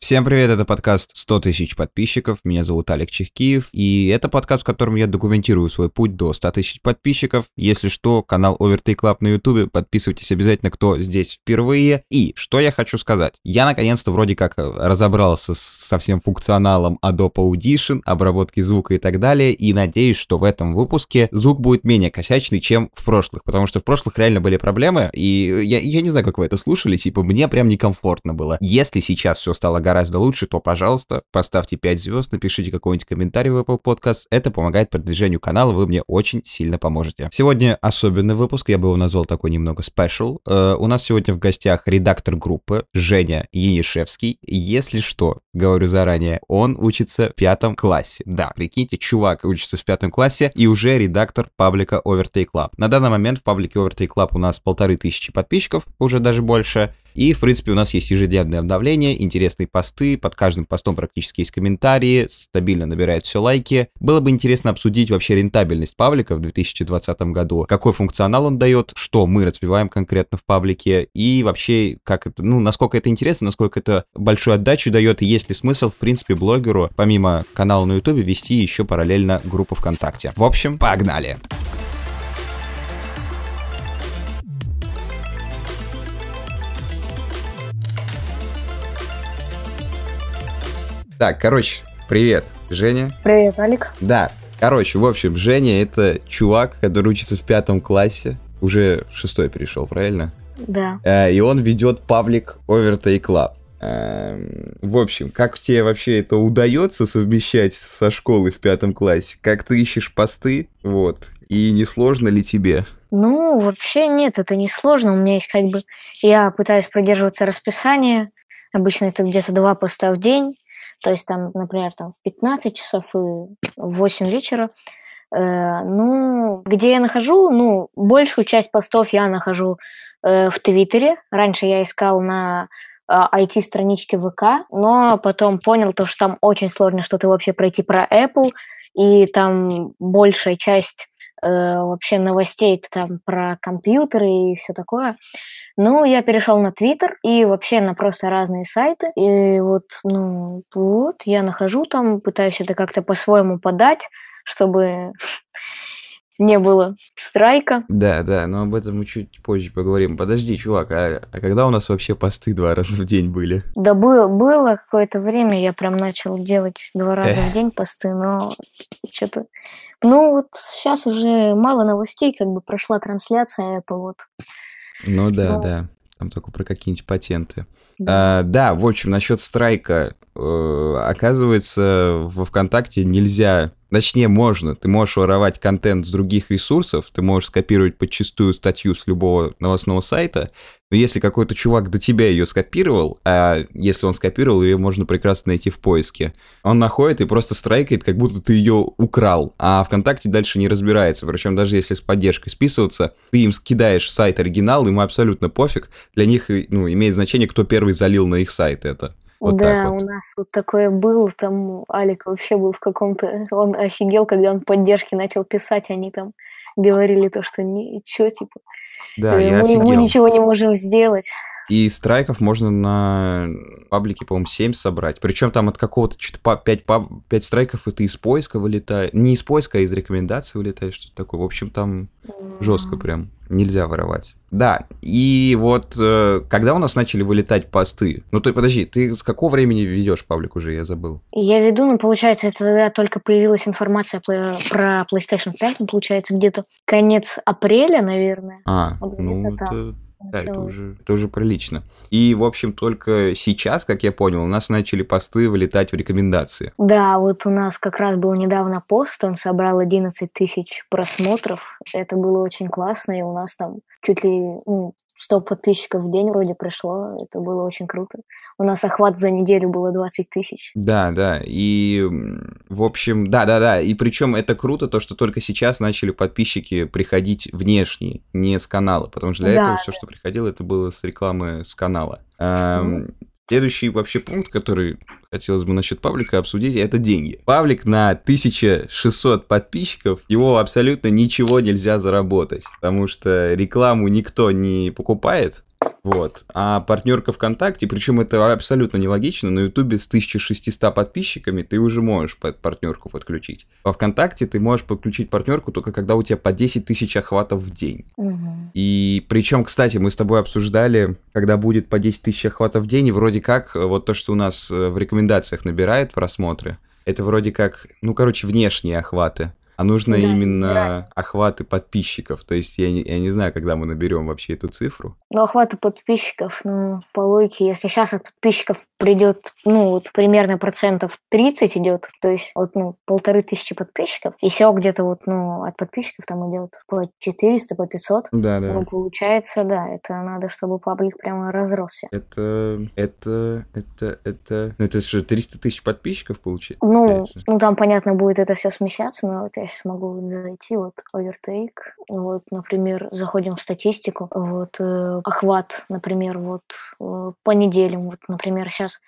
Всем привет, это подкаст 100 тысяч подписчиков, меня зовут Алек Чехкиев, и это подкаст, в котором я документирую свой путь до 100 тысяч подписчиков. Если что, канал Overtake Club на ютубе, подписывайтесь обязательно, кто здесь впервые. И что я хочу сказать, я наконец-то вроде как разобрался со всем функционалом Adobe Audition, обработки звука и так далее, и надеюсь, что в этом выпуске звук будет менее косячный, чем в прошлых, потому что в прошлых реально были проблемы, и я, я не знаю, как вы это слушали, типа мне прям некомфортно было. Если сейчас все стало гораздо лучше, то, пожалуйста, поставьте 5 звезд, напишите какой-нибудь комментарий в Apple Podcast. Это помогает продвижению канала, вы мне очень сильно поможете. Сегодня особенный выпуск, я бы его назвал такой немного special. Э, у нас сегодня в гостях редактор группы Женя Енишевский. Если что, говорю заранее, он учится в пятом классе. Да, прикиньте, чувак учится в пятом классе и уже редактор паблика Overtake Club. На данный момент в паблике Overtake Club у нас полторы тысячи подписчиков, уже даже больше. И, в принципе, у нас есть ежедневные обновления, интересные посты, под каждым постом практически есть комментарии, стабильно набирают все лайки. Было бы интересно обсудить вообще рентабельность паблика в 2020 году, какой функционал он дает, что мы развиваем конкретно в паблике, и вообще, как это, ну, насколько это интересно, насколько это большую отдачу дает, и есть ли смысл, в принципе, блогеру, помимо канала на ютубе, вести еще параллельно группу ВКонтакте. В общем, погнали! Так, короче, привет, Женя. Привет, Алик. Да, короче, в общем, Женя это чувак, который учится в пятом классе, уже шестой перешел, правильно? Да. Э, и он ведет паблик Overtake Club. Эм, в общем, как тебе вообще это удается совмещать со школой в пятом классе? Как ты ищешь посты? Вот. И не сложно ли тебе? Ну, вообще нет, это не сложно. У меня есть как бы... Я пытаюсь придерживаться расписания. Обычно это где-то два поста в день. То есть там, например, там в 15 часов и в 8 вечера. Э, ну, где я нахожу, ну, большую часть постов я нахожу э, в Твиттере. Раньше я искал на IT-страничке э, ВК, но потом понял то, что там очень сложно что-то вообще пройти про Apple, и там большая часть э, вообще новостей там про компьютеры и все такое. Ну, я перешел на Твиттер и вообще на просто разные сайты. И вот, ну, вот, я нахожу там, пытаюсь это как-то по-своему подать, чтобы не было страйка. Да, да, но об этом мы чуть позже поговорим. Подожди, чувак, а, а когда у нас вообще посты два раза в день были? Да было, было какое-то время, я прям начал делать два раза в день посты, но что-то... Ну вот сейчас уже мало новостей, как бы прошла трансляция Apple, вот ну да, Но... да. Там только про какие-нибудь патенты. Да, а, да в общем, насчет страйка. Э, оказывается, во ВКонтакте нельзя Точнее, можно. Ты можешь воровать контент с других ресурсов, ты можешь скопировать подчистую статью с любого новостного сайта, но если какой-то чувак до тебя ее скопировал, а если он скопировал, ее можно прекрасно найти в поиске, он находит и просто страйкает, как будто ты ее украл, а ВКонтакте дальше не разбирается. Причем даже если с поддержкой списываться, ты им скидаешь сайт оригинал, ему абсолютно пофиг. Для них ну, имеет значение, кто первый залил на их сайт это. Вот да, вот. у нас вот такое было, там Алик вообще был в каком-то, он офигел, когда он поддержки начал писать, они там говорили то, что ничего, типа, да, я мы, мы ничего не можем сделать. И страйков можно на паблике, по-моему, 7 собрать. Причем там от какого-то что-то 5, 5 страйков это из поиска вылетает. Не из поиска, а из рекомендаций вылетает, что-то такое. В общем, там жестко прям. Нельзя воровать. Да, и вот э, когда у нас начали вылетать посты? Ну, ты подожди, ты с какого времени ведешь паблик уже, я забыл? Я веду, ну, получается, это тогда только появилась информация про PlayStation 5, ну, получается, где-то конец апреля, наверное. А, вот ну, это, да, это уже, это уже прилично. И, в общем, только сейчас, как я понял, у нас начали посты вылетать в рекомендации. Да, вот у нас как раз был недавно пост, он собрал 11 тысяч просмотров. Это было очень классно, и у нас там чуть ли ну, 100 подписчиков в день вроде пришло. Это было очень круто. У нас охват за неделю было 20 тысяч. Да, да. И, в общем, да-да-да. И причем это круто, то, что только сейчас начали подписчики приходить внешние, не с канала. Потому что для да, этого да. все, что приходило, это было с рекламы с канала. Mm-hmm. Следующий вообще пункт, который хотелось бы насчет паблика обсудить, это деньги. Паблик на 1600 подписчиков, его абсолютно ничего нельзя заработать, потому что рекламу никто не покупает, Вот. А партнерка ВКонтакте, причем это абсолютно нелогично, на Ютубе с 1600 подписчиками ты уже можешь под партнерку подключить. Во ВКонтакте ты можешь подключить партнерку только когда у тебя по 10 тысяч охватов в день. Мгм. И причем, кстати, мы с тобой обсуждали, когда будет по 10 тысяч охватов в день, и вроде как э, вот то, что у нас э, в рекомендациях набирает просмотры, это вроде как, ну, короче, внешние охваты. А нужно Да, именно набирает. охваты подписчиков. То есть я не, я не знаю, когда мы наберем вообще эту цифру. Ну, охваты подписчиков, ну, по логике, если сейчас от подписчиков придет, ну, вот примерно процентов 30 идет, то есть вот, ну, полторы тысячи подписчиков, и всего где-то вот, ну, от подписчиков там идет по 400, по 500, Да, ну, получается, да, это надо, чтобы паблик прямо разросся. Это, это, это, это... Ну, это что, 300 тысяч подписчиков получается? Ну, ну, там, понятно, будет это все смещаться, но вот я сейчас могу зайти, вот, Overtake, вот, например, заходим в статистику, вот, э, охват, например, вот, э, по неделям, вот, например, сейчас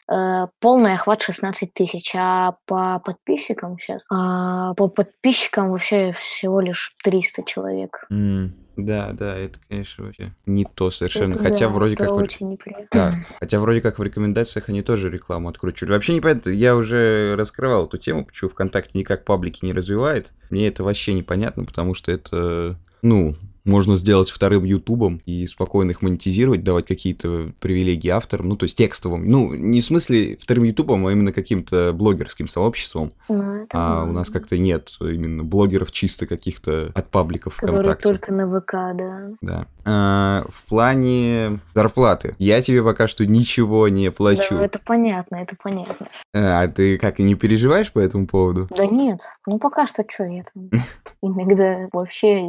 полный охват 16 тысяч, а по подписчикам сейчас, по подписчикам вообще всего лишь 300 человек. М, Да, да, это, конечно, вообще не то совершенно. Это Хотя да, вроде как... очень неприятно. Да, хотя вроде как в рекомендациях они тоже рекламу откручивали. Вообще непонятно, я уже раскрывал эту тему, почему ВКонтакте никак паблики не развивает. Мне это вообще непонятно, потому что это, ну, можно сделать вторым Ютубом и спокойно их монетизировать, давать какие-то привилегии авторам, ну, то есть текстовым. Ну, не в смысле вторым Ютубом, а именно каким-то блогерским сообществом. Ну, это А у нас как-то нет именно блогеров чисто каких-то от пабликов Которые ВКонтакте. только на ВК, да. Да. А, в плане зарплаты. Я тебе пока что ничего не плачу. Да, это понятно, это понятно. А ты как, не переживаешь по этому поводу? Да нет, ну пока что что я там иногда вообще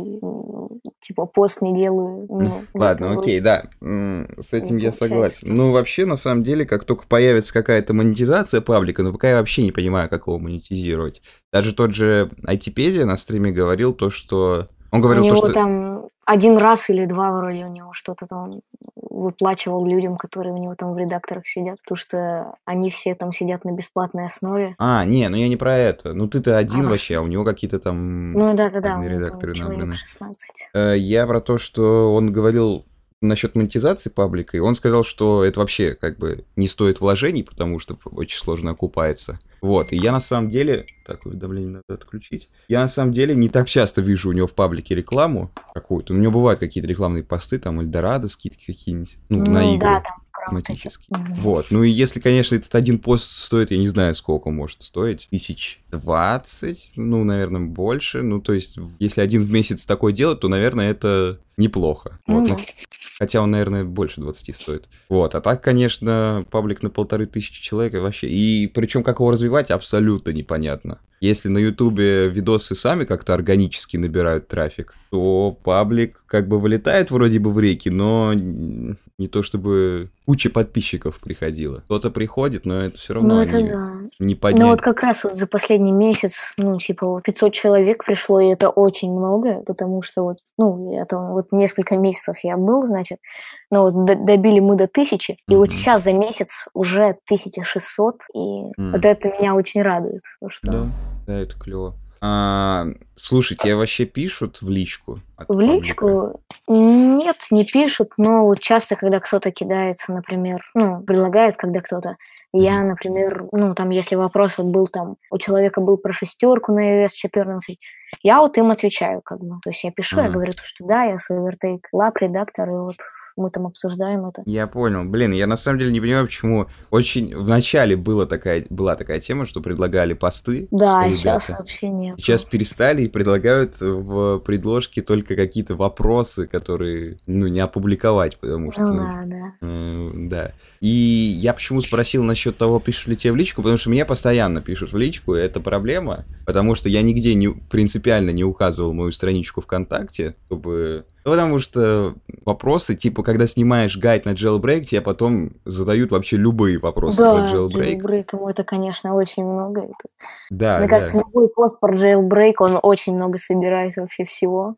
типа пост не делаю. Ну, Ладно, окей, да. С этим Не я получается. согласен. Ну, вообще, на самом деле, как только появится какая-то монетизация паблика, но пока я вообще не понимаю, как его монетизировать. Даже тот же Айтипедия на стриме говорил то, что... Он У говорил то, него что... там один раз или два вроде у него что-то там выплачивал людям, которые у него там в редакторах сидят, потому что они все там сидят на бесплатной основе. А, не, ну я не про это. Ну ты-то один А. вообще, а у него какие-то там... Ну да-да-да, редакторы набраны. 16. Э, Я про то, что он говорил насчет монетизации паблика, и он сказал, что это вообще как бы не стоит вложений, потому что очень сложно окупается. Вот, и я на самом деле... Так, уведомление надо отключить. Я на самом деле не так часто вижу у него в паблике рекламу какую-то. У него бывают какие-то рекламные посты, там, Эльдорадо, скидки какие-нибудь, ну, на игры да, там тематические. Мгм. Вот, ну и если, конечно, этот один пост стоит, я не знаю, сколько он может стоить, тысяч двадцать, ну, наверное, больше. Ну, то есть, если один в месяц такой делать, то, наверное, это неплохо. Ну Вот, ну, хотя он, наверное, больше 20 стоит. Вот, а так, конечно, паблик на полторы тысячи человек вообще. И причем, как его развивать, абсолютно непонятно. Если на Ютубе видосы сами как-то органически набирают трафик, то паблик как бы вылетает вроде бы в реки, но не то чтобы куча подписчиков приходила. Кто-то приходит, но это все равно Ну это не, да. не поднять. Ну вот как раз вот за последний месяц, ну типа вот 500 человек пришло, и это очень много, потому что вот, ну это вот несколько месяцев я был, значит, но вот д- добили мы до тысячи, и вот Мгм. сейчас за месяц уже 1600, и М. вот это меня очень радует. что Да, да, это клево. А, слушай, тебе вообще пишут в личку? от В личку нет, не пишут, но вот часто, когда кто-то кидает, например, ну, предлагает, когда кто-то, я, например, ну, там, если вопрос вот был там, у человека был про шестерку на iOS 14, я вот им отвечаю, как бы. То есть я пишу, я Ага. говорю, то, что да, я Overtake лап, редактор, и вот мы там обсуждаем это. Я понял. Блин, я на самом деле не понимаю, почему очень... В начале была такая, была такая тема, что предлагали посты. Да, ребята. сейчас вообще нет. Сейчас перестали и предлагают в предложке только какие-то вопросы, которые, ну, не опубликовать, потому что... Ну ну, да, да. Э, Да. И я почему спросил насчет того, пишут ли тебе в личку, потому что мне постоянно пишут в личку, и это проблема, потому что я нигде не, принципиально не указывал мою страничку ВКонтакте, чтобы... Потому что вопросы, типа, когда снимаешь гайд на jailbreak, тебе потом задают вообще любые вопросы Да, про jailbreak. jailbreak это, конечно, очень много. Это- Да, Мне да. кажется, любой пост про jailbreak, он очень много собирает вообще всего.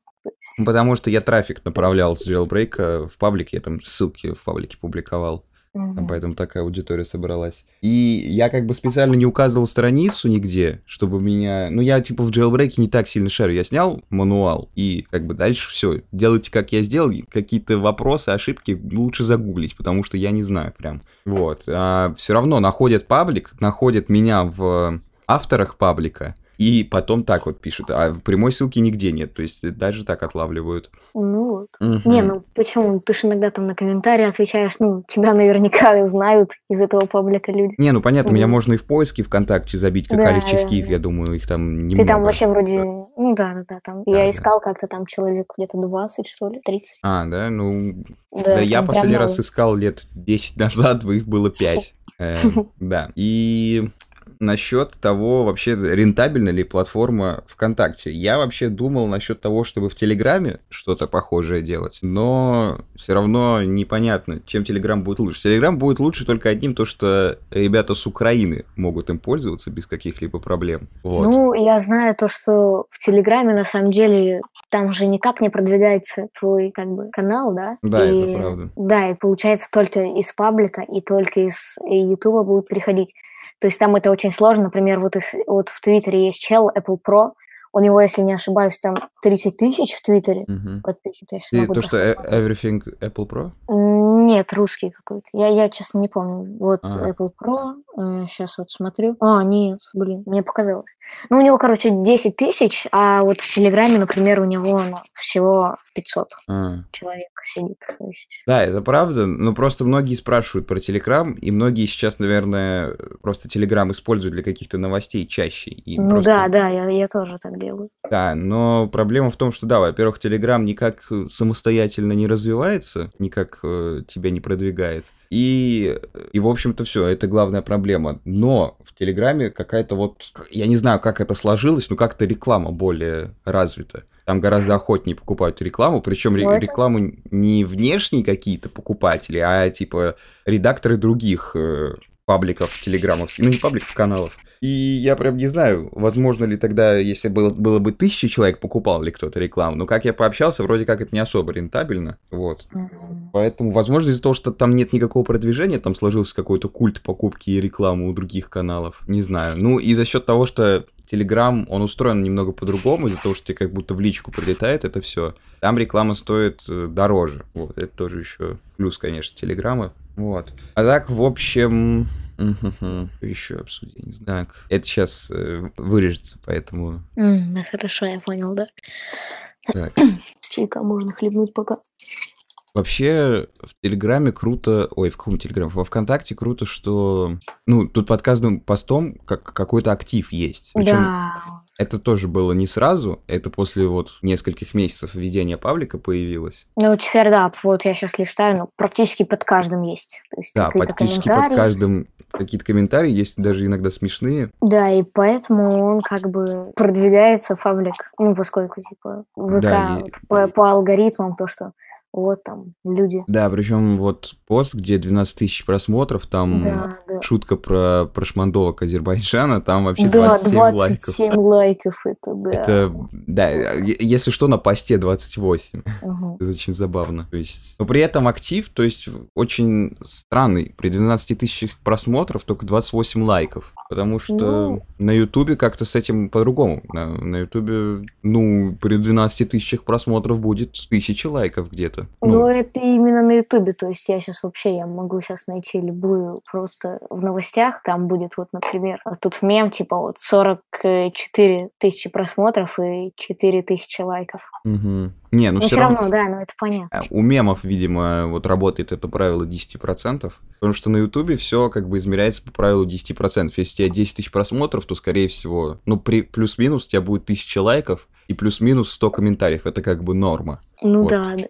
Потому что я трафик направлял с jailbreak в паблик, я там ссылки в паблике публиковал. Там поэтому такая аудитория собралась. И я как бы специально не указывал страницу нигде, чтобы меня... Ну, я типа в джейлбреке не так сильно шарю. Я снял мануал, и как бы дальше все. Делайте, как я сделал. Какие-то вопросы, ошибки лучше загуглить, потому что я не знаю прям. Вот. А все равно находят паблик, находят меня в авторах паблика, и потом так вот пишут, а прямой ссылки нигде нет, то есть даже так отлавливают. Ну вот. Угу. Не, ну почему? Ты же иногда там на комментарии отвечаешь, ну, тебя наверняка знают из этого паблика люди. Не, ну понятно, угу. меня можно и в поиске ВКонтакте забить, как да, Али Чехкиев, да, я думаю, их там немного. Ты там вообще вроде, ну да, да, да, там. Да, я да. искал как-то там человек где-то 20, что ли, 30. А, да, ну, да, да я последний раз искал лет 10 назад, их было 5. Эм, да, и насчет того, вообще рентабельна ли платформа ВКонтакте. Я вообще думал насчет того, чтобы в Телеграме что-то похожее делать, но все равно непонятно, чем Телеграм будет лучше. Телеграм будет лучше только одним, то что ребята с Украины могут им пользоваться без каких-либо проблем. Вот. Ну, я знаю то, что в Телеграме на самом деле там же никак не продвигается твой как бы канал, да? Да, и, это правда. Да, и получается только из паблика и только из Ютуба будут переходить. То есть там это очень сложно. Например, вот, из, вот в Твиттере есть чел Apple Pro, у него, если не ошибаюсь, там 30 тысяч в Твиттере угу. подписчиков. И то, что э, Everything Apple Pro? Нет, русский какой-то. Я, я честно, не помню. Вот ага. Apple Pro, э, сейчас вот смотрю. А, нет, блин, мне показалось. Ну, у него, короче, 10 тысяч, а вот в Телеграме, например, у него ну, всего 500 а. человек сидит. Есть... Да, это правда, но просто многие спрашивают про Телеграм, и многие сейчас, наверное, просто Телеграм используют для каких-то новостей чаще. И ну просто... да, да, я, я тоже так делаю. Да, но проблема в том, что, да, во-первых, Телеграм никак самостоятельно не развивается, никак э, тебя не продвигает. И, и в общем-то, все, это главная проблема. Но в Телеграме какая-то вот, я не знаю, как это сложилось, но как-то реклама более развита. Там гораздо охотнее покупают рекламу, причем ре- рекламу не внешние какие-то покупатели, а типа редакторы других э, пабликов, телеграммовских, ну не пабликов, каналов. И я прям не знаю, возможно ли тогда, если было, было бы тысячи человек, покупал ли кто-то рекламу. Но как я пообщался, вроде как это не особо рентабельно. Вот. Mm-hmm. Поэтому, возможно, из-за того, что там нет никакого продвижения, там сложился какой-то культ покупки и рекламы у других каналов. Не знаю. Ну и за счет того, что Телеграм, он устроен немного по-другому, из-за того, что тебе как будто в личку прилетает это все. Там реклама стоит э, дороже. Вот, это тоже еще плюс, конечно, Телеграма. Вот. А так, в общем, Угу. Еще обсудить, не знаю. Это сейчас э, вырежется, поэтому... Mm, да, хорошо, я понял, да. Так. Чайка можно хлебнуть пока. Вообще в Телеграме круто, ой, в каком Телеграме, во ВКонтакте круто, что, ну, тут под каждым постом как какой-то актив есть. Причем да. Это тоже было не сразу, это после вот нескольких месяцев введения паблика появилось. Ну, теперь да, вот я сейчас листаю, ну, практически под каждым есть. Есть да, практически под каждым какие-то комментарии, есть даже иногда смешные. Да, и поэтому он как бы продвигается паблик, ну, поскольку, типа, ВК да, и... по, по алгоритмам, то, что вот там люди. Да, причем вот пост, где 12 тысяч просмотров, там да, да. шутка про прошмандолок Азербайджана, там вообще да, 27, 27 лайков. 27 лайков, это да. Это, да, если что, на посте 28. Угу. Это очень забавно. То есть, но при этом актив, то есть очень странный. При 12 тысячах просмотров только 28 лайков. Потому что ну... на Ютубе как-то с этим по-другому. На Ютубе, ну, при 12 тысячах просмотров будет тысяча лайков где-то. Ну, ну это именно на Ютубе. То есть я сейчас вообще, я могу сейчас найти любую просто в новостях. Там будет вот, например, тут мем, типа вот 44 тысячи просмотров и 4 тысячи лайков. Угу. Не, ну, но все равно, равно, да, ну это понятно. А, у мемов, видимо, вот работает это правило 10%, потому что на Ютубе все как бы измеряется по правилу 10%. Если у тебя 10 тысяч просмотров, то, скорее всего, ну, при плюс-минус у тебя будет 1000 лайков и плюс-минус 100 комментариев. Это как бы норма. Ну вот. да, да.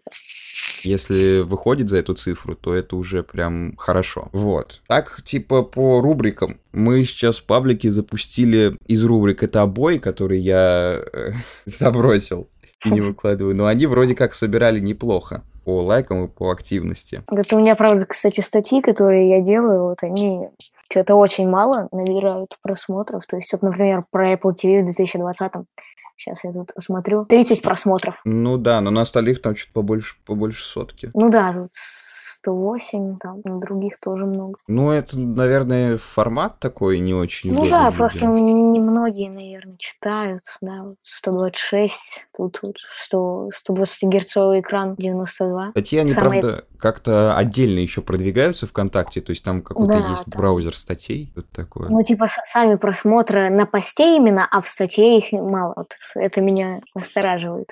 Если выходит за эту цифру, то это уже прям хорошо. Вот. Так, типа по рубрикам. Мы сейчас в паблике запустили из рубрик это обои, которые я э, забросил и не выкладываю. Но они вроде как собирали неплохо по лайкам и по активности. Вот у меня, правда, кстати, статьи, которые я делаю, вот они что-то очень мало набирают просмотров. То есть, вот, например, про Apple TV в 2020 Сейчас я тут смотрю. 30 просмотров. Ну да, но на остальных там чуть побольше, побольше сотки. Ну да, тут 108, там, на других тоже много. Ну, это, наверное, формат такой не очень Ну да, людям. просто немногие, наверное, читают, да, вот 126, тут вот 100, 120-герцовый экран 92. Статьи, они, Самые- правда, как-то отдельно еще продвигаются ВКонтакте, то есть там какой-то Да, есть там. браузер статей, вот такое. Ну, типа, сами просмотры на посте именно, а в статье их мало. Вот это меня настораживает.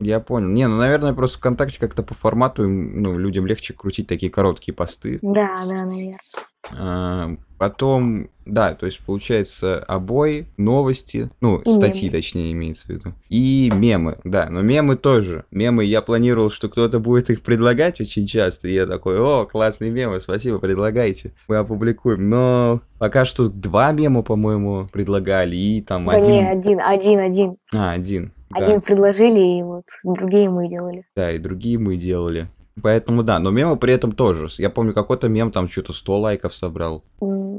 Я понял. Не, ну, наверное, просто ВКонтакте как-то по формату, ну, людям легче крутить такие короткие посты. Да, да, наверное. А, Потом, да, то есть получается обои, новости, ну, И статьи, мемы. точнее, имеется в виду. И мемы, да, но мемы тоже. Мемы я планировал, что кто-то будет их предлагать очень часто, и я такой, о, классные мемы, спасибо, предлагайте, мы опубликуем. Но пока что два мема, по-моему, предлагали, и там Да один... не, один, один, один. А, один, да. Один предложили, и вот другие мы делали. Да, и другие мы делали. Поэтому да, но мемы при этом тоже. Я помню, какой-то мем там что-то 100 лайков собрал.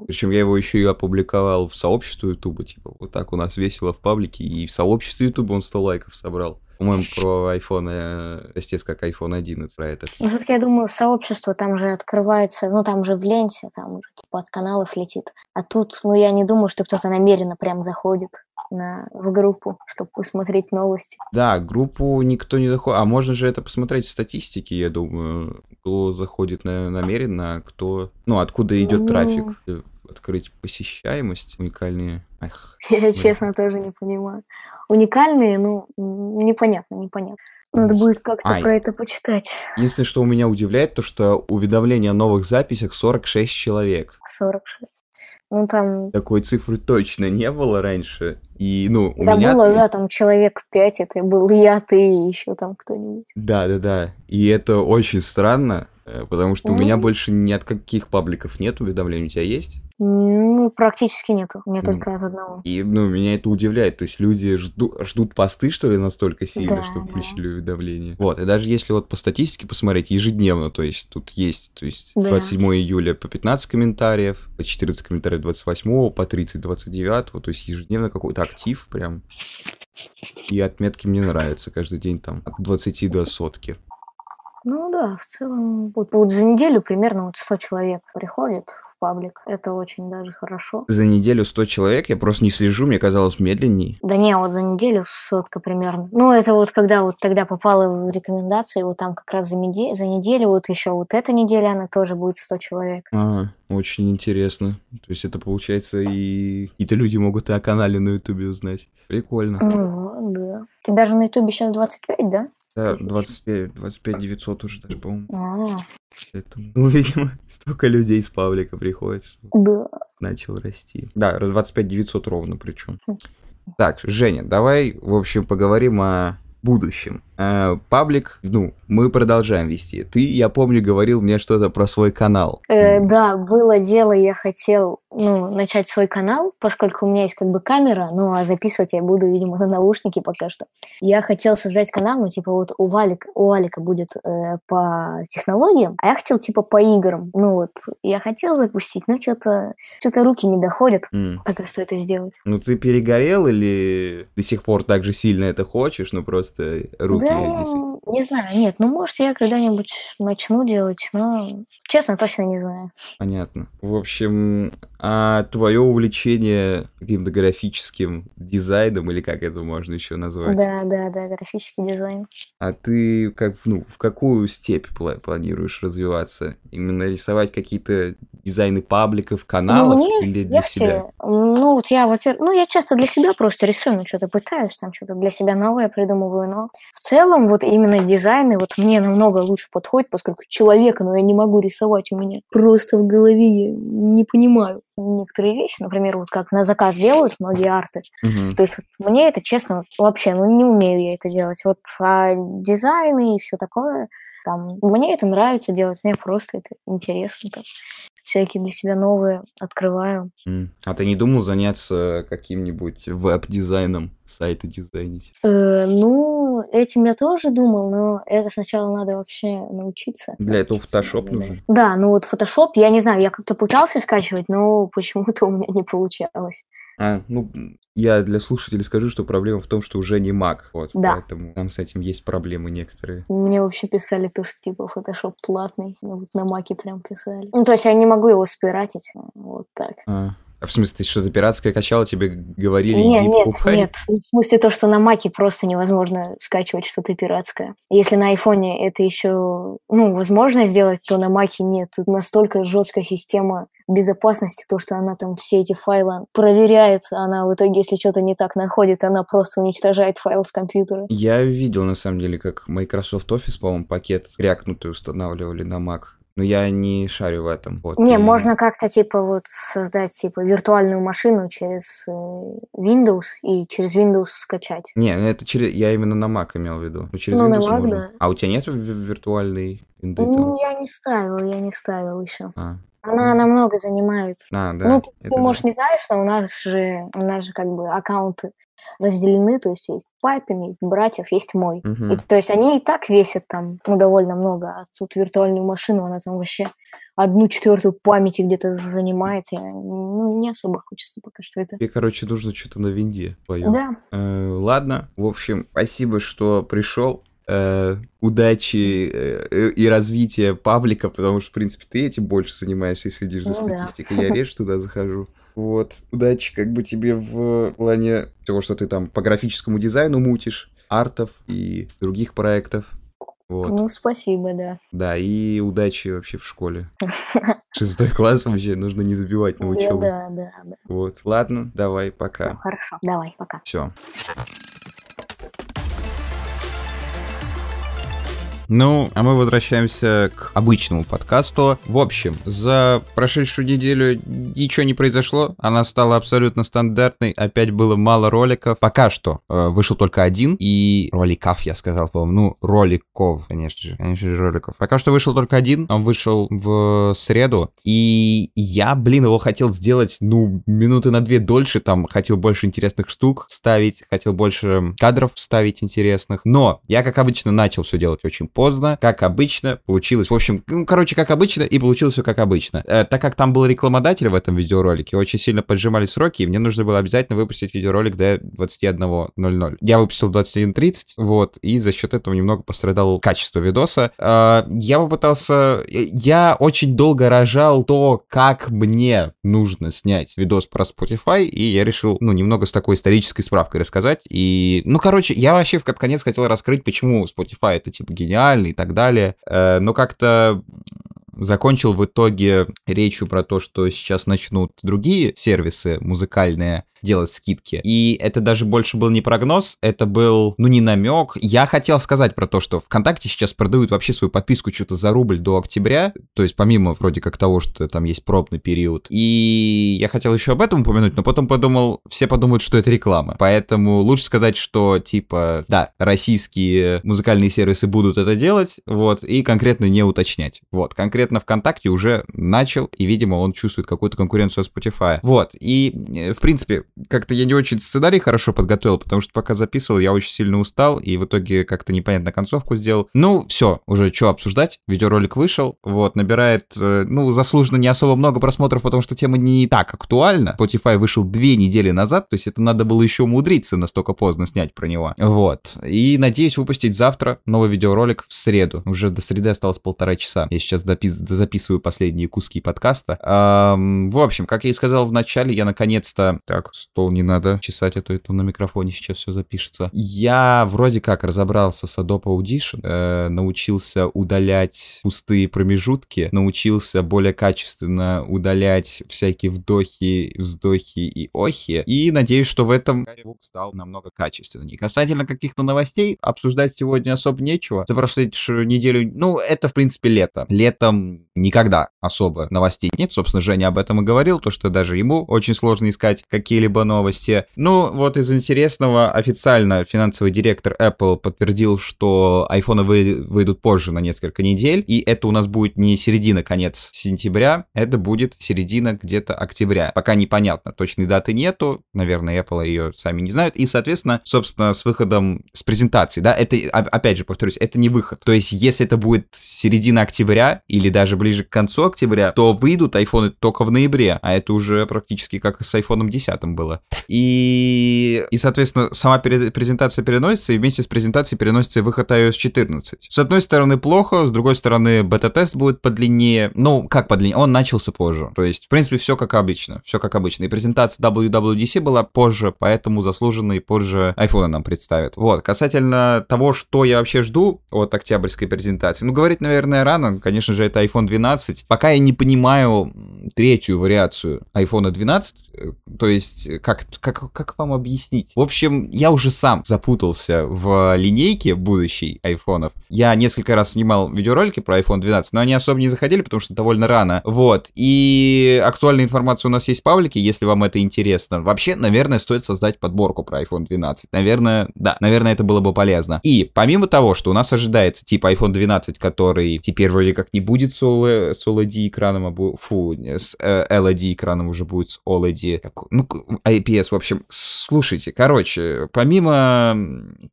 Причем я его еще и опубликовал в сообществе Ютуба, типа, вот так у нас весело в паблике, и в сообществе Ютуба он 100 лайков собрал. По-моему, про iPhone, э, естественно, как iPhone 11, про этот. Ну, все-таки, я думаю, сообщество там же открывается, ну, там же в ленте, там уже, типа от каналов летит. А тут, ну, я не думаю, что кто-то намеренно прям заходит на, в группу, чтобы посмотреть новости. Да, группу никто не заходит. А можно же это посмотреть в статистике, я думаю, кто заходит на, намеренно, а кто... Ну, откуда идет Ну. трафик. Открыть посещаемость, уникальные... Эх, Я, честно, тоже не понимаю. Уникальные, ну, непонятно, непонятно. Надо будет как-то Ай. про это почитать. Единственное, что у меня удивляет, то что уведомления о новых записях 46 человек. 46. Ну, там, Такой цифры точно не было раньше. И, ну, у да меня... было, да, там человек пять, это был я, ты и еще там кто-нибудь. Да, да, да. И это очень странно, потому что у меня больше ни от каких пабликов нет уведомлений. У тебя есть? Ну, практически нету, у меня только от одного. И, ну, меня это удивляет. То есть люди жду- ждут посты, что ли, настолько сильно, Да, да. включили уведомления. Вот, и даже если вот по статистике посмотреть, ежедневно, то есть тут есть, то есть Да. 27 июля по 15 комментариев, по 14 комментариев 28, по 30 29, то есть ежедневно какой-то актив прям. И отметки мне нравятся каждый день там от 20 до сотки. Ну да, в целом, вот, вот за неделю примерно вот 100 человек приходит в паблик. Это очень даже хорошо. За неделю 100 человек, я просто не слежу, мне казалось медленней. Да не, вот за неделю сотка примерно. Ну, это вот когда вот тогда попала в рекомендации, вот там как раз за, неде- за неделю, вот еще вот эта неделя, она тоже будет 100 человек. А, очень интересно. То есть это получается и какие-то люди могут и о канале на ютубе узнать. Прикольно. Ну, да. Тебя же на ютубе сейчас 25, да? Да, Тысяч. 25, 25 900 уже даже, по-моему. А, Поэтому, ну, видимо, столько людей из паблика приходит, что да. начал расти. Да, раз 25 900 ровно причем. Хм. Так, Женя, давай, в общем, поговорим о будущем. Э, паблик, ну, мы продолжаем вести. Ты, я помню, говорил мне что-то про свой канал. Э, да, было дело, я хотел ну, начать свой канал, поскольку у меня есть как бы камера, ну а записывать я буду, видимо, на наушники пока что. Я хотел создать канал, ну типа вот у, Валик, у Алика будет э, по технологиям, а я хотел типа по играм. Ну вот, я хотел запустить, но что-то что руки не доходят м. пока что это сделать. Ну, ты перегорел или до сих пор так же сильно это хочешь, но просто руки да, я не знаю, нет, ну может я когда-нибудь начну делать, но честно точно не знаю. Понятно. В общем, а твое увлечение каким-то графическим дизайном, или как это можно еще назвать? Да, да, да, графический дизайн. А ты как, ну, в какую степь пла- планируешь развиваться? Именно рисовать какие-то дизайны пабликов, каналов Ну, мне или для легче, себя? ну вот я, во-первых, ну я часто для себя просто рисую, ну что-то пытаюсь, там что-то для себя новое придумываю, но в целом вот именно дизайны вот мне намного лучше подходит, поскольку человека, ну я не могу рисовать, у меня просто в голове я не понимаю некоторые вещи, например, вот как на заказ делают многие арты, Мгм. то есть вот мне это, честно, вообще, ну не умею я это делать, вот а дизайны и все такое, там, мне это нравится делать, мне просто это интересно, там, всякие для себя новые открываю. А ты не думал заняться каким-нибудь веб-дизайном, сайты дизайнить? Э, ну, этим я тоже думал, но это сначала надо вообще научиться. Для этого да. нужен? Да, ну вот Photoshop, я не знаю, я как-то пытался скачивать, но почему-то у меня не получалось. А, ну, я для слушателей скажу, что проблема в том, что уже не Mac. Вот, Да. поэтому там с этим есть проблемы некоторые. Мне вообще писали то, что типа Photoshop платный. Ну, вот на маке прям писали. Ну, то есть я не могу его спиратить. Вот так. А, а в смысле, ты что-то пиратское качала, тебе говорили, Нет, иди нет, покупай? нет. В смысле то, что на маке просто невозможно скачивать что-то пиратское. Если на айфоне это еще, ну, возможно сделать, то на маке нет. Тут настолько жесткая система безопасности, то, что она там все эти файлы проверяет, она в итоге, если что-то не так находит, она просто уничтожает файл с компьютера. Я видел, на самом деле, как Microsoft Office, по-моему, пакет крякнутый устанавливали на Mac. Но я не шарю в этом. Вот, Не, и- можно как-то типа вот создать типа виртуальную машину через э, Windows и через Windows скачать. Не, ну это через... Я именно на Mac имел в виду. Ну, через Ну, на Windows Mac, можно. да. А у тебя нет ви- виртуальной винды Ну, там? я не ставил, я не ставил еще. А, Она намного занимает. а, да. ну, ты, это ты, да. может, не знаешь, что у нас же, у нас же как бы аккаунты разделены, то есть есть папин, есть братьев, есть мой. Мгм. И, то есть они и так весят там, ну, довольно много, а тут виртуальную машину, она там вообще одну четвертую памяти где-то занимает, я, ну, не особо хочется пока что это. Тебе, короче, нужно что-то на винде твоем. Да, Э, ладно, в общем, спасибо, что пришел. Э, удачи э, и развития паблика, потому что, в принципе, ты этим больше занимаешься и следишь за Ну да. статистикой. Я реже туда захожу. Вот. Удачи как бы тебе в плане того, что ты там по графическому дизайну мутишь, артов и других проектов. Вот. ну, спасибо, да. Да, и удачи вообще в школе. Шестой класс вообще нужно не забивать на Да, учебу. да, да, да. Вот. Ладно, давай, пока. хорошо, давай, пока. Все. Ну, а мы возвращаемся к обычному подкасту. В общем, за прошедшую неделю ничего не произошло. Она стала абсолютно стандартной. Опять было мало роликов. Пока что э, вышел только один. И роликов, я сказал, по-моему. Ну, роликов, конечно же. Конечно же, роликов. Пока что вышел только один. Он вышел в среду. И я, блин, его хотел сделать, ну, минуты на две дольше. Там хотел больше интересных штук ставить. Хотел больше кадров ставить интересных. Но я, как обычно, начал все делать очень поздно. Как обычно, получилось. В общем, ну, короче, как обычно, и получилось все как обычно. Э, так как там был рекламодатель в этом видеоролике, очень сильно поджимали сроки, и мне нужно было обязательно выпустить видеоролик до 21.00. Я выпустил 21.30, вот, и за счет этого немного пострадало качество видоса. Э, я попытался... Я очень долго рожал то, как мне нужно снять видос про Spotify, и я решил, ну, немного с такой исторической справкой рассказать. И, ну, короче, я вообще в конец хотел раскрыть, почему Spotify это, типа, гениальный и так далее. Э, но как-то закончил в итоге речью про то, что сейчас начнут другие сервисы музыкальные делать скидки. И это даже больше был не прогноз, это был, ну, не намек. Я хотел сказать про то, что ВКонтакте сейчас продают вообще свою подписку что-то за рубль до октября, то есть помимо вроде как того, что там есть пробный период. И я хотел еще об этом упомянуть, но потом подумал, все подумают, что это реклама. Поэтому лучше сказать, что, типа, да, российские музыкальные сервисы будут это делать, вот, и конкретно не уточнять. Вот, конкретно ВКонтакте уже начал, и, видимо, он чувствует какую-то конкуренцию от Spotify. Вот, и, э, в принципе, как-то я не очень сценарий хорошо подготовил, потому что пока записывал, я очень сильно устал, и в итоге как-то непонятно концовку сделал. Ну, все, уже что обсуждать, видеоролик вышел, вот, набирает, э, ну, заслуженно не особо много просмотров, потому что тема не так актуальна. Spotify вышел две недели назад, то есть это надо было еще умудриться настолько поздно снять про него. Вот, и надеюсь выпустить завтра новый видеоролик в среду. Уже до среды осталось полтора часа. Я сейчас допис- записываю последние куски подкаста. Ам, в общем, как я и сказал в начале, я наконец-то... Так, стол не надо чесать, а то это на микрофоне сейчас все запишется. Я вроде как разобрался с Adobe Audition, э, научился удалять пустые промежутки, научился более качественно удалять всякие вдохи, вздохи и охи, и надеюсь, что в этом звук стал намного качественнее. Касательно каких-то новостей, обсуждать сегодня особо нечего. За прошедшую неделю, ну, это, в принципе, лето. Летом никогда особо новостей нет. Собственно, Женя об этом и говорил, то, что даже ему очень сложно искать какие-либо новости. Ну, вот из интересного, официально финансовый директор Apple подтвердил, что вы- выйдут позже на несколько недель, и это у нас будет не середина, конец сентября, это будет середина где-то октября. Пока непонятно, точной даты нету, наверное, Apple ее сами не знают, и, соответственно, собственно, с выходом, с презентацией, да, это, опять же, повторюсь, это не выход. То есть, если это будет середина октября, или даже ближе к концу октября, то выйдут айфоны только в ноябре, а это уже практически как с айфоном 10 было. Было. И, и соответственно, сама презентация переносится, и вместе с презентацией переносится выход iOS 14. С одной стороны, плохо, с другой стороны, бета-тест будет подлиннее. Ну, как подлиннее? Он начался позже. То есть, в принципе, все как обычно. Все как обычно. И презентация WWDC была позже, поэтому заслуженно и позже iPhone нам представят. Вот. Касательно того, что я вообще жду от октябрьской презентации. Ну, говорить, наверное, рано. Конечно же, это iPhone 12. Пока я не понимаю третью вариацию iPhone 12, э, то есть, как, как, как вам объяснить? В общем, я уже сам запутался в линейке будущей айфонов. Я несколько раз снимал видеоролики про iPhone 12, но они особо не заходили, потому что довольно рано. Вот. И актуальная информация у нас есть в паблике, если вам это интересно. Вообще, наверное, стоит создать подборку про iPhone 12. Наверное, да, наверное, это было бы полезно. И помимо того, что у нас ожидается типа iPhone 12, который теперь вроде как не будет с OLED экраном, а будет, фу, с э, LED экраном уже будет с OLED. Ну, IPS, в общем, слушайте, короче, помимо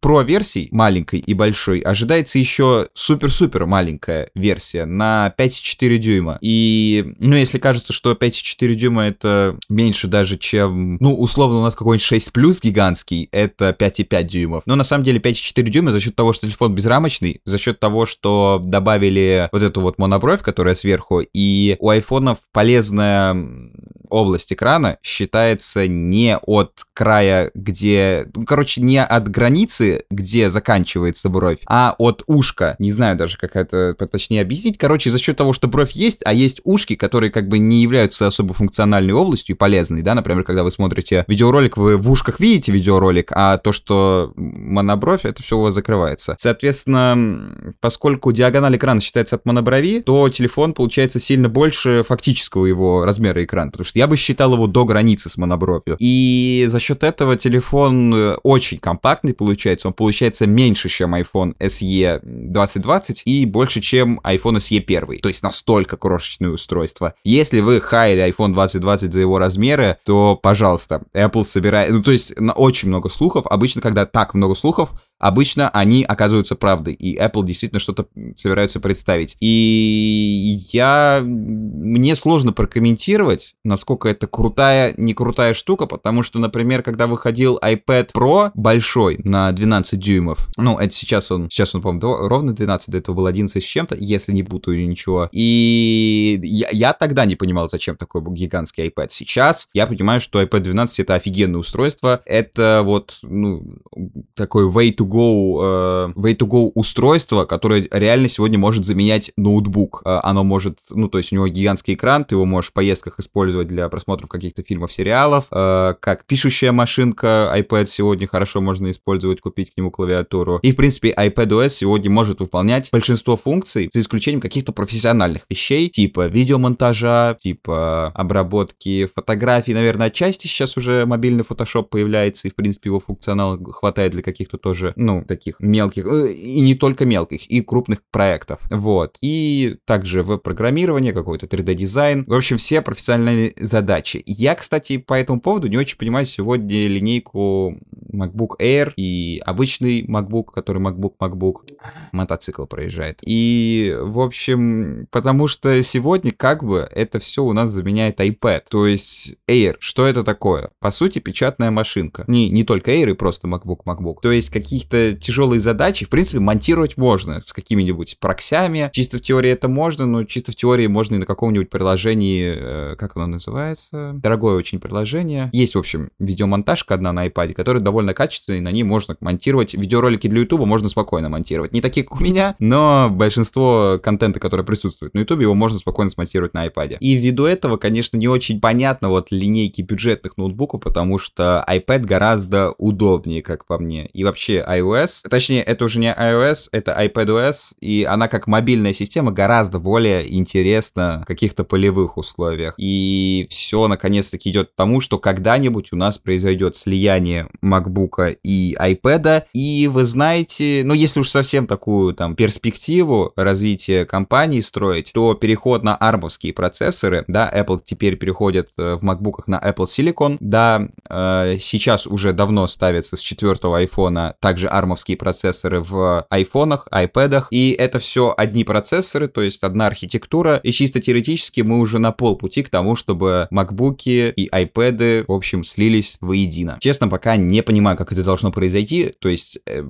Pro версий маленькой и большой, ожидается еще супер-супер маленькая версия на 5,4 дюйма. И, ну, если кажется, что 5,4 дюйма это меньше даже, чем, ну, условно у нас какой-нибудь 6 плюс гигантский, это 5,5 дюймов. Но на самом деле 5,4 дюйма за счет того, что телефон безрамочный, за счет того, что добавили вот эту вот монобровь, которая сверху, и у айфонов полезная область экрана считается не от края, где... Ну, короче, не от границы, где заканчивается бровь, а от ушка. Не знаю даже, как это поточнее объяснить. Короче, за счет того, что бровь есть, а есть ушки, которые как бы не являются особо функциональной областью и полезной, да, например, когда вы смотрите видеоролик, вы в ушках видите видеоролик, а то, что монобровь, это все у вас закрывается. Соответственно, поскольку диагональ экрана считается от моноброви, то телефон получается сильно больше фактического его размера экрана, потому что я бы считал его до границы с монобровью. И за счет этого телефон э, очень компактный получается, он получается меньше, чем iPhone SE 2020 и больше, чем iPhone SE 1. То есть настолько крошечное устройство. Если вы хайли iPhone 2020 за его размеры, то, пожалуйста, Apple собирает... Ну, то есть на очень много слухов. Обычно, когда так много слухов, обычно они оказываются правдой, и Apple действительно что-то собираются представить. И я... Мне сложно прокомментировать, насколько это крутая, не крутая штука, потому что, например, когда выходил iPad Pro большой на 12 дюймов, ну, это сейчас он, сейчас он, по-моему, ровно 12, до этого был 11 с чем-то, если не путаю ничего. И я, я тогда не понимал, зачем такой гигантский iPad. Сейчас я понимаю, что iPad 12 это офигенное устройство, это вот, ну, такой way to go, uh, way to go устройство, которое реально сегодня может заменять ноутбук. Uh, оно может, ну, то есть у него гигантский экран, ты его можешь в поездках использовать для просмотров каких-то фильмов, сериалов. Uh, как пишущая машинка, iPad сегодня хорошо можно использовать, купить к нему клавиатуру. И, в принципе, iPadOS сегодня может выполнять большинство функций, за исключением каких-то профессиональных вещей, типа видеомонтажа, типа обработки фотографий, наверное, отчасти сейчас уже мобильный фотошоп появляется, и, в принципе, его функционал хватает для каких-то тоже ну, таких мелких, э, и не только мелких, и крупных проектов. Вот. И также веб-программирование, какой-то 3D-дизайн. В общем, все профессиональные задачи. Я, кстати, по этому поводу не очень понимаю сегодня линейку MacBook Air и обычный MacBook, который MacBook MacBook мотоцикл проезжает. И, в общем, потому что сегодня как бы это все у нас заменяет iPad. То есть Air, что это такое? По сути, печатная машинка. Не, не только Air и просто MacBook MacBook. То есть каких-то тяжелые задачи, в принципе, монтировать можно с какими-нибудь проксями. Чисто в теории это можно, но чисто в теории можно и на каком-нибудь приложении, э, как оно называется? Дорогое очень приложение. Есть, в общем, видеомонтажка одна на iPad, которая довольно качественная, и на ней можно монтировать. Видеоролики для YouTube можно спокойно монтировать. Не такие, как у меня, но большинство контента, который присутствует на YouTube, его можно спокойно смонтировать на iPad. И ввиду этого, конечно, не очень понятно вот линейки бюджетных ноутбуков, потому что iPad гораздо удобнее, как по мне. И вообще iOS, точнее, это уже не iOS, это iPadOS, и она как мобильная система гораздо более интересна в каких-то полевых условиях. И все наконец-таки идет к тому, что когда-нибудь у нас произойдет слияние MacBook и iPad. И вы знаете, ну, если уж совсем такую там перспективу развития компании строить, то переход на армовские процессоры, да, Apple теперь переходит э, в MacBook на Apple Silicon, да, э, сейчас уже давно ставятся с четвертого iPhone также армовские процессоры в айфонах, iPad, и это все одни процессоры, то есть одна архитектура, и чисто теоретически мы уже на полпути к тому, чтобы MacBook и iPad, в общем, слились воедино. Честно, пока не понимаю, как это должно произойти, то есть э,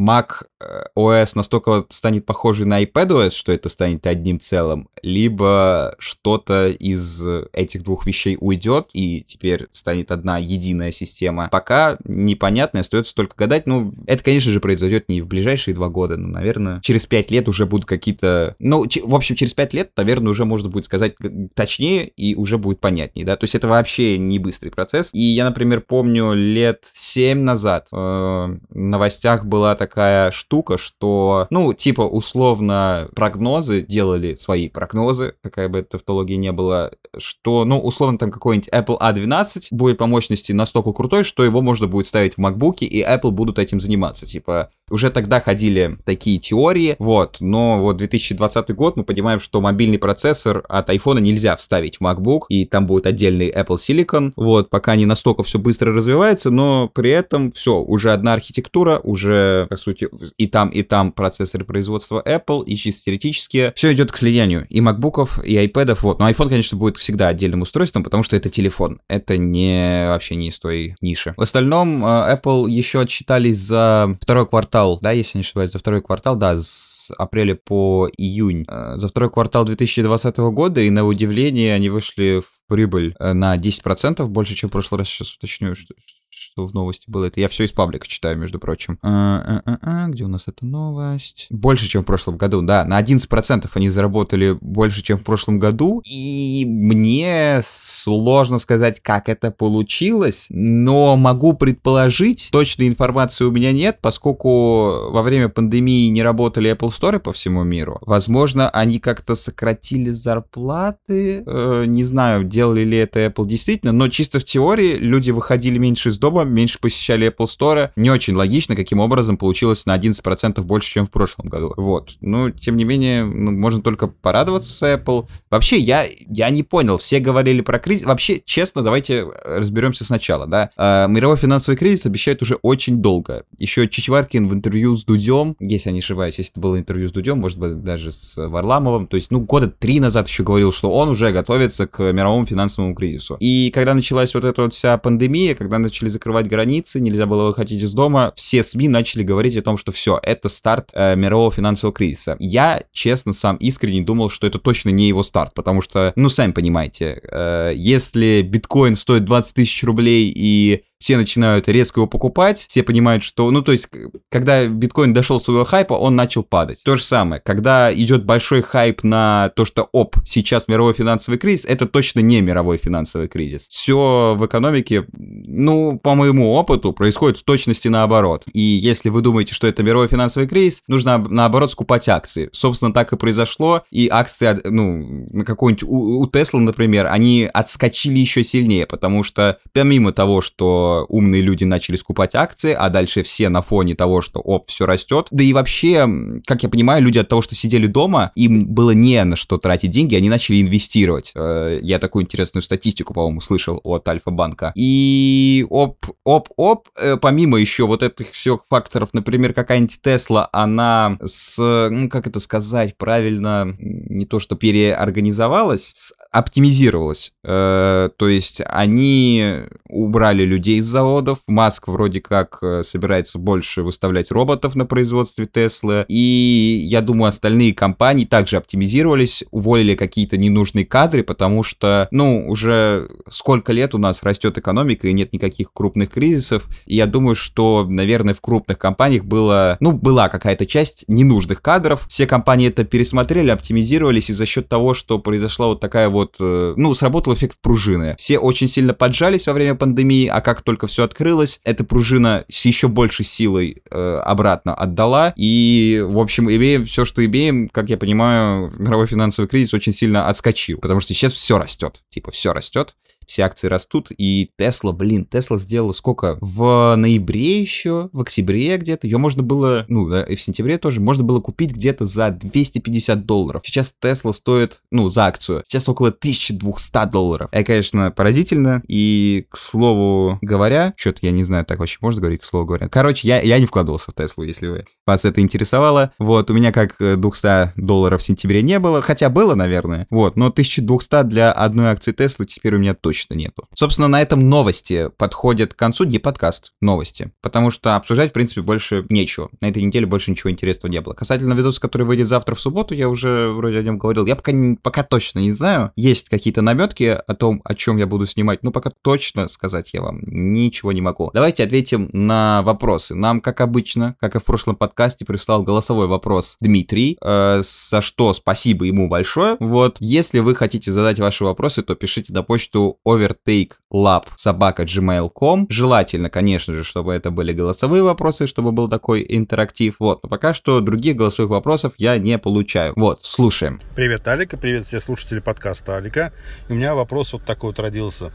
Mac э, OS настолько станет похожий на iPad OS, что это станет одним целым, либо что-то из этих двух вещей уйдет, и теперь станет одна единая система. Пока непонятно, остается только гадать. Это, конечно же, произойдет не в ближайшие два года, но, наверное, через пять лет уже будут какие-то... Ну, в общем, через пять лет, наверное, уже можно будет сказать точнее и уже будет понятнее, да. То есть это вообще не быстрый процесс. И я, например, помню лет семь назад э, в новостях была такая штука, что, ну, типа, условно, прогнозы делали свои прогнозы, какая бы тавтология не была, что, ну, условно, там какой-нибудь Apple A12 будет по мощности настолько крутой, что его можно будет ставить в MacBook, и Apple будут этим заниматься. Типа, уже тогда ходили такие теории, вот, но вот 2020 год мы понимаем, что мобильный процессор от iPhone нельзя вставить в MacBook, и там будет отдельный Apple Silicon, вот, пока не настолько все быстро развивается, но при этом все, уже одна архитектура, уже, по сути, и там, и там процессоры производства Apple, и чисто теоретически все идет к слиянию и MacBookов, и iPadов, вот, но iPhone, конечно, будет всегда отдельным устройством, потому что это телефон, это не вообще не из той ниши. В остальном, э, Apple еще отчитались за второй квартал да, если не ошибаюсь, за второй квартал, да, с апреля по июнь, э, за второй квартал 2020 года, и на удивление они вышли в прибыль э, на 10%, больше, чем в прошлый раз, сейчас уточню, что, что в новости было. Это я все из паблика читаю, между прочим. А, а, а, а, где у нас эта новость? Больше, чем в прошлом году, да. На 11% они заработали больше, чем в прошлом году. И мне сложно сказать, как это получилось, но могу предположить, точной информации у меня нет, поскольку во время пандемии не работали Apple Store по всему миру. Возможно, они как-то сократили зарплаты. Э, не знаю, делали ли это Apple действительно, но чисто в теории люди выходили меньше из дома, меньше посещали Apple Store. Не очень логично, каким образом получилось на 11% больше, чем в прошлом году. Вот. Но, тем не менее, ну, можно только порадоваться Apple. Вообще, я, я не понял. Все говорили про кризис. Вообще, честно, давайте разберемся сначала, да. Э, мировой финансовый кризис обещают уже очень долго. Еще Чичваркин в интервью с Дудем, если я не ошибаюсь, если это было интервью с Дудем, может быть, даже с Варламовым, то есть, ну, года три назад еще говорил, что он уже готовится к мировому финансовому кризису. И когда началась вот эта вот вся пандемия, когда начали закрывать границы, нельзя было выходить из дома, все СМИ начали говорить о том, что все, это старт э, мирового финансового кризиса. Я, честно, сам искренне думал, что это точно не его старт, потому что, ну, сами понимаете, э, если биткоин стоит 20 тысяч рублей и все начинают резко его покупать, все понимают, что, ну, то есть, когда биткоин дошел своего хайпа, он начал падать. То же самое, когда идет большой хайп на то, что, оп, сейчас мировой финансовый кризис, это точно не мировой финансовый кризис. Все в экономике, ну, по моему опыту, происходит в точности наоборот. И если вы думаете, что это мировой финансовый кризис, нужно, наоборот, скупать акции. Собственно, так и произошло, и акции, ну, на какой-нибудь, у, у например, они отскочили еще сильнее, потому что помимо того, что умные люди начали скупать акции, а дальше все на фоне того, что оп, все растет. Да и вообще, как я понимаю, люди от того, что сидели дома, им было не на что тратить деньги, они начали инвестировать. Э, я такую интересную статистику, по-моему, слышал от Альфа-банка. И оп, оп, оп, э, помимо еще вот этих всех факторов, например, какая-нибудь Тесла, она с, ну, как это сказать правильно, не то что переорганизовалась, оптимизировалась. Э, то есть они убрали людей из заводов. Маск вроде как э, собирается больше выставлять роботов на производстве Теслы. И я думаю, остальные компании также оптимизировались, уволили какие-то ненужные кадры, потому что, ну, уже сколько лет у нас растет экономика и нет никаких крупных кризисов. И я думаю, что, наверное, в крупных компаниях было, ну, была какая-то часть ненужных кадров. Все компании это пересмотрели, оптимизировались, и за счет того, что произошла вот такая вот, э, ну, сработал эффект пружины. Все очень сильно поджались во время пандемии, а как только все открылось, эта пружина с еще большей силой э, обратно отдала. И, в общем, имеем все, что имеем, как я понимаю, мировой финансовый кризис очень сильно отскочил, потому что сейчас все растет. Типа, все растет все акции растут, и Тесла, блин, Тесла сделала сколько? В ноябре еще, в октябре где-то, ее можно было, ну, да, и в сентябре тоже, можно было купить где-то за 250 долларов. Сейчас Тесла стоит, ну, за акцию, сейчас около 1200 долларов. Это, конечно, поразительно, и, к слову говоря, что-то я не знаю, так вообще можно говорить, к слову говоря. Короче, я, я не вкладывался в Теслу, если вы, вас это интересовало. Вот, у меня как 200 э, долларов в сентябре не было, хотя было, наверное, вот, но 1200 для одной акции Теслы теперь у меня точно нету. Собственно, на этом новости подходят к концу, не подкаст, новости, потому что обсуждать, в принципе, больше нечего. На этой неделе больше ничего интересного не было. Касательно видоса, который выйдет завтра в субботу, я уже вроде о нем говорил, я пока, пока точно не знаю. Есть какие-то наметки о том, о чем я буду снимать, но пока точно сказать я вам ничего не могу. Давайте ответим на вопросы. Нам, как обычно, как и в прошлом подкасте, прислал голосовой вопрос Дмитрий, э, за что спасибо ему большое. Вот, если вы хотите задать ваши вопросы, то пишите на почту overtakelab.gmail.com. Желательно, конечно же, чтобы это были голосовые вопросы, чтобы был такой интерактив. Вот, но пока что других голосовых вопросов я не получаю. Вот, слушаем. Привет, Алика, привет все слушатели подкаста Алика. И у меня вопрос вот такой вот родился.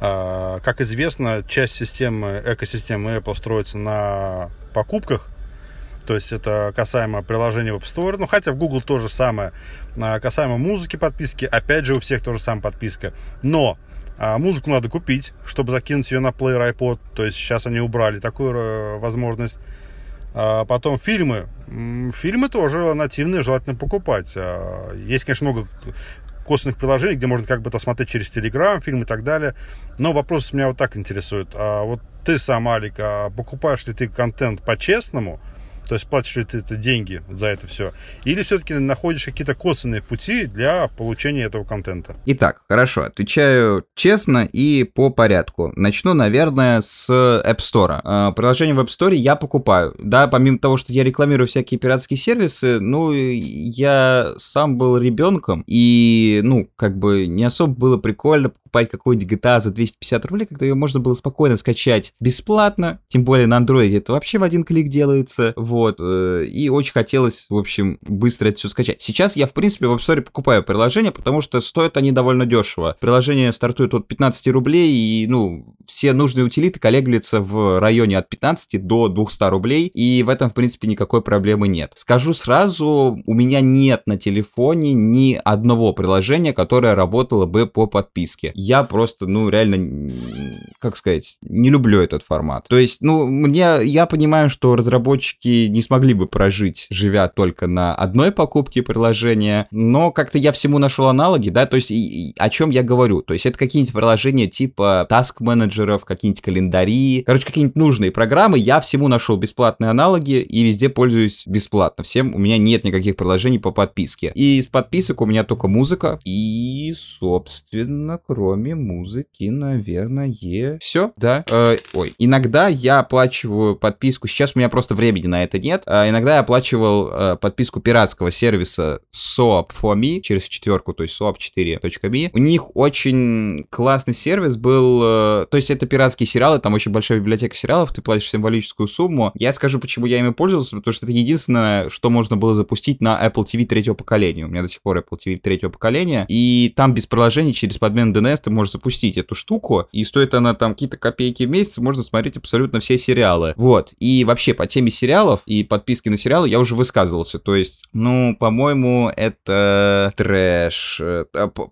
А, как известно, часть системы, экосистемы Apple строится на покупках, то есть это касаемо приложения в App Store, ну хотя в Google тоже самое. А, касаемо музыки подписки, опять же у всех тоже самая подписка. Но а, музыку надо купить, чтобы закинуть ее на плеер iPod. То есть сейчас они убрали такую э, возможность. А потом фильмы. Фильмы тоже нативные, желательно покупать. А, есть, конечно, много косвенных приложений, где можно как бы это смотреть через Telegram, фильм и так далее. Но вопрос меня вот так интересует. А вот ты сам, Алик, а покупаешь ли ты контент по-честному – то есть платишь ли ты это деньги за это все? Или все-таки находишь какие-то косвенные пути для получения этого контента? Итак, хорошо, отвечаю честно и по порядку. Начну, наверное, с App Store. А, приложение в App Store я покупаю. Да, помимо того, что я рекламирую всякие пиратские сервисы, ну, я сам был ребенком, и, ну, как бы не особо было прикольно покупать какой-нибудь GTA за 250 рублей, когда ее можно было спокойно скачать бесплатно, тем более на андроиде это вообще в один клик делается, вот, э, и очень хотелось, в общем, быстро это все скачать. Сейчас я, в принципе, в App Store покупаю приложения, потому что стоят они довольно дешево. Приложение стартует от 15 рублей, и, ну, все нужные утилиты колеблются в районе от 15 до 200 рублей, и в этом, в принципе, никакой проблемы нет. Скажу сразу, у меня нет на телефоне ни одного приложения, которое работало бы по подписке я просто, ну, реально, как сказать, не люблю этот формат. То есть, ну, мне, я понимаю, что разработчики не смогли бы прожить, живя только на одной покупке приложения, но как-то я всему нашел аналоги, да, то есть, и, и, о чем я говорю? То есть, это какие-нибудь приложения типа таск-менеджеров, какие-нибудь календари, короче, какие-нибудь нужные программы, я всему нашел бесплатные аналоги и везде пользуюсь бесплатно. Всем у меня нет никаких приложений по подписке. И из подписок у меня только музыка и, собственно, кроме кроме музыки, наверное, все, да. Э, ой, иногда я оплачиваю подписку, сейчас у меня просто времени на это нет, э, иногда я оплачивал э, подписку пиратского сервиса SOAP4Me через четверку, то есть SOAP4.me. У них очень классный сервис был, э, то есть это пиратские сериалы, там очень большая библиотека сериалов, ты платишь символическую сумму. Я скажу, почему я ими пользовался, потому что это единственное, что можно было запустить на Apple TV третьего поколения. У меня до сих пор Apple TV третьего поколения, и там без приложений через подмену DNS ты можешь запустить эту штуку, и стоит она там какие-то копейки в месяц, можно смотреть абсолютно все сериалы. Вот. И вообще по теме сериалов и подписки на сериалы я уже высказывался. То есть, ну, по-моему, это трэш. Э,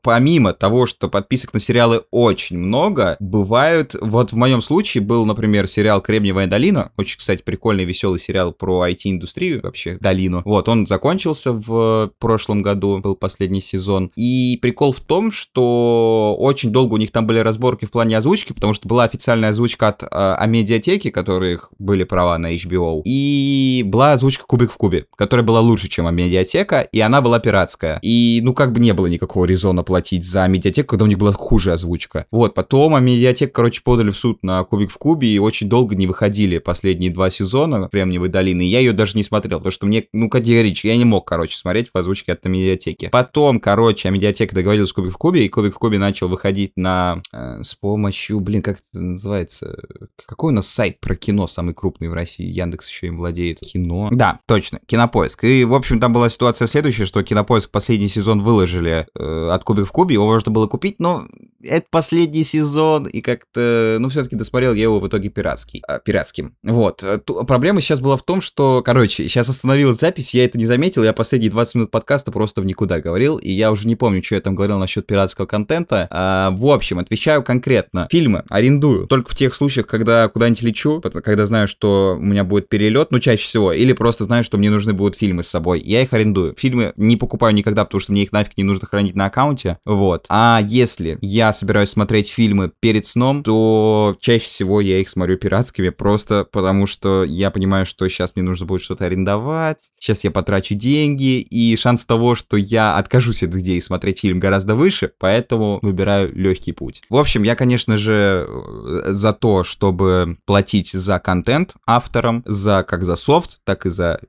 помимо того, что подписок на сериалы очень много, бывают... Вот в моем случае был, например, сериал «Кремниевая долина». Очень, кстати, прикольный, веселый сериал про IT-индустрию, вообще, долину. Вот, он закончился в прошлом году, был последний сезон. И прикол в том, что очень очень долго у них там были разборки в плане озвучки, потому что была официальная озвучка от э, Амедиатеки, которых были права на HBO, и была озвучка Кубик в Кубе, которая была лучше, чем Амедиатека, и она была пиратская. И, ну, как бы не было никакого резона платить за Амедиатеку, когда у них была хуже озвучка. Вот, потом Амедиатек, короче, подали в суд на Кубик в Кубе, и очень долго не выходили последние два сезона Кремниевой долины, я ее даже не смотрел, потому что мне, ну, категорически, я не мог, короче, смотреть в озвучке от Амедиатеки. Потом, короче, Амедиатека договорилась с Кубик в Кубе, и Кубик в Кубе начал выходить ходить на... Э, с помощью, блин, как это называется? Какой у нас сайт про кино самый крупный в России? Яндекс еще им владеет. Кино. Да, точно, Кинопоиск. И, в общем, там была ситуация следующая, что Кинопоиск последний сезон выложили э, от Кубик в Кубе, его можно было купить, но это последний сезон, и как-то, ну, все-таки досмотрел я его в итоге пиратский, а, пиратским. Вот. Э, ту, проблема сейчас была в том, что, короче, сейчас остановилась запись, я это не заметил, я последние 20 минут подкаста просто в никуда говорил, и я уже не помню, что я там говорил насчет пиратского контента. А, в общем, отвечаю конкретно. Фильмы арендую только в тех случаях, когда куда-нибудь лечу, когда знаю, что у меня будет перелет, ну, чаще всего, или просто знаю, что мне нужны будут фильмы с собой. Я их арендую. Фильмы не покупаю никогда, потому что мне их нафиг не нужно хранить на аккаунте. Вот. А если я собираюсь смотреть фильмы перед сном, то чаще всего я их смотрю пиратскими, просто потому что я понимаю, что сейчас мне нужно будет что-то арендовать, сейчас я потрачу деньги, и шанс того, что я откажусь от идеи смотреть фильм гораздо выше, поэтому выбираю легкий путь. В общем, я, конечно же, за то, чтобы платить за контент авторам, за как за софт, так и за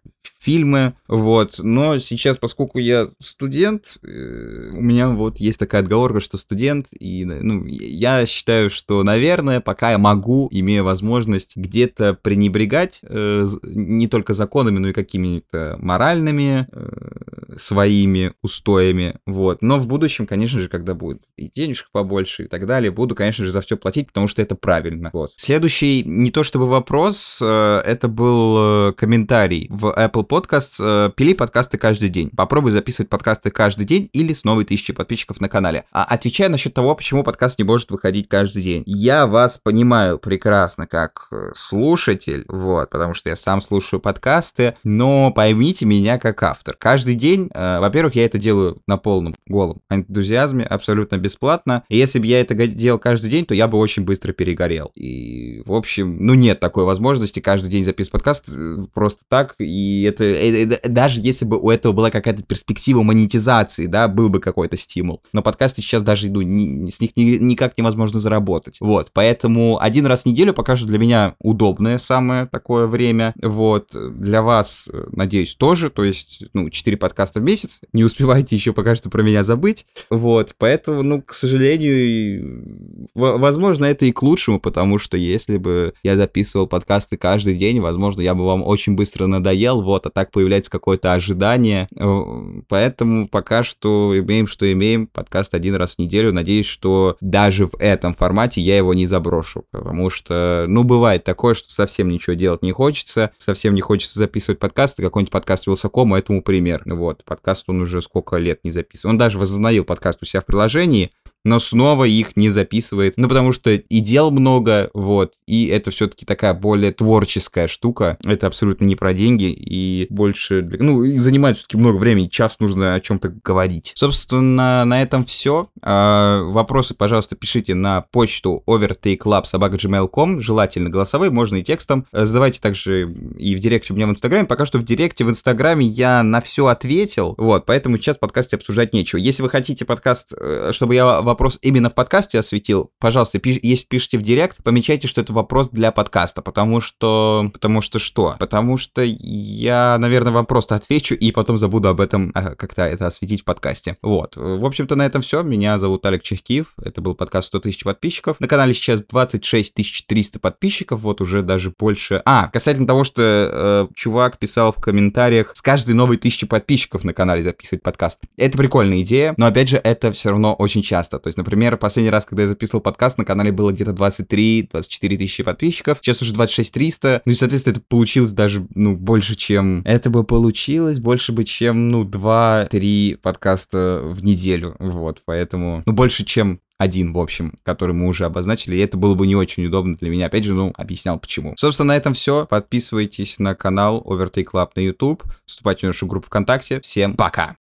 фильмы, вот. Но сейчас, поскольку я студент, э, у меня вот есть такая отговорка, что студент, и, ну, я считаю, что, наверное, пока я могу, имея возможность где-то пренебрегать э, не только законами, но и какими-то моральными э, своими устоями, вот. Но в будущем, конечно же, когда будет и денежек побольше и так далее, буду, конечно же, за все платить, потому что это правильно, вот. Следующий, не то чтобы вопрос, э, это был э, комментарий в Apple Podcast. Э, пили подкасты каждый день. Попробуй записывать подкасты каждый день или с новой тысячи подписчиков на канале. А отвечая насчет того, почему подкаст не может выходить каждый день. Я вас понимаю прекрасно как э, слушатель, вот, потому что я сам слушаю подкасты, но поймите меня как автор. Каждый день, э, во-первых, я это делаю на полном голом энтузиазме, абсолютно бесплатно. И если бы я это делал каждый день, то я бы очень быстро перегорел. И, в общем, ну нет такой возможности каждый день записывать подкаст э, просто так, и это это, даже если бы у этого была какая-то перспектива монетизации, да, был бы какой-то стимул. Но подкасты сейчас даже, ну, ни, с них ни, никак невозможно заработать. Вот, поэтому один раз в неделю пока для меня удобное самое такое время. Вот, для вас, надеюсь, тоже, то есть, ну, 4 подкаста в месяц, не успевайте еще пока что про меня забыть. Вот, поэтому, ну, к сожалению, возможно, это и к лучшему, потому что если бы я записывал подкасты каждый день, возможно, я бы вам очень быстро надоел, вот, а так появляется какое-то ожидание. Э, поэтому пока что имеем, что имеем. Подкаст один раз в неделю. Надеюсь, что даже в этом формате я его не заброшу. Потому что, ну, бывает такое, что совсем ничего делать не хочется. Совсем не хочется записывать подкасты. Какой-нибудь подкаст Вилсакома этому пример. Вот, подкаст он уже сколько лет не записывал. Он даже возобновил подкаст у себя в приложении но снова их не записывает. Ну, потому что и дел много, вот, и это все-таки такая более творческая штука. Это абсолютно не про деньги, и больше, ну, и занимает все-таки много времени, час нужно о чем-то говорить. Собственно, на этом все. А, вопросы, пожалуйста, пишите на почту overtakeclub.gmail.com, желательно голосовые, можно и текстом. Задавайте также и в директе у меня в Инстаграме. Пока что в директе в Инстаграме я на все ответил, вот, поэтому сейчас в подкасте обсуждать нечего. Если вы хотите подкаст, э, чтобы я вопрос именно в подкасте осветил, пожалуйста, пиш, если пишите в директ, помечайте, что это вопрос для подкаста, потому что... Потому что что? Потому что я, наверное, вам просто отвечу и потом забуду об этом а, как-то это осветить в подкасте. Вот. В общем-то, на этом все. Меня зовут Олег Чехкиев. Это был подкаст 100 тысяч подписчиков. На канале сейчас 26 300 подписчиков. Вот уже даже больше... А, касательно того, что э, чувак писал в комментариях с каждой новой тысячи подписчиков на канале записывать подкаст. Это прикольная идея, но опять же, это все равно очень часто. То есть, например, последний раз, когда я записывал подкаст, на канале было где-то 23-24 тысячи подписчиков, сейчас уже 26 300, ну и, соответственно, это получилось даже, ну, больше, чем... Это бы получилось больше бы, чем, ну, 2-3 подкаста в неделю, вот, поэтому, ну, больше, чем один, в общем, который мы уже обозначили, и это было бы не очень удобно для меня. Опять же, ну, объяснял почему. Собственно, на этом все. Подписывайтесь на канал Overtake Club на YouTube, вступайте в нашу группу ВКонтакте. Всем пока!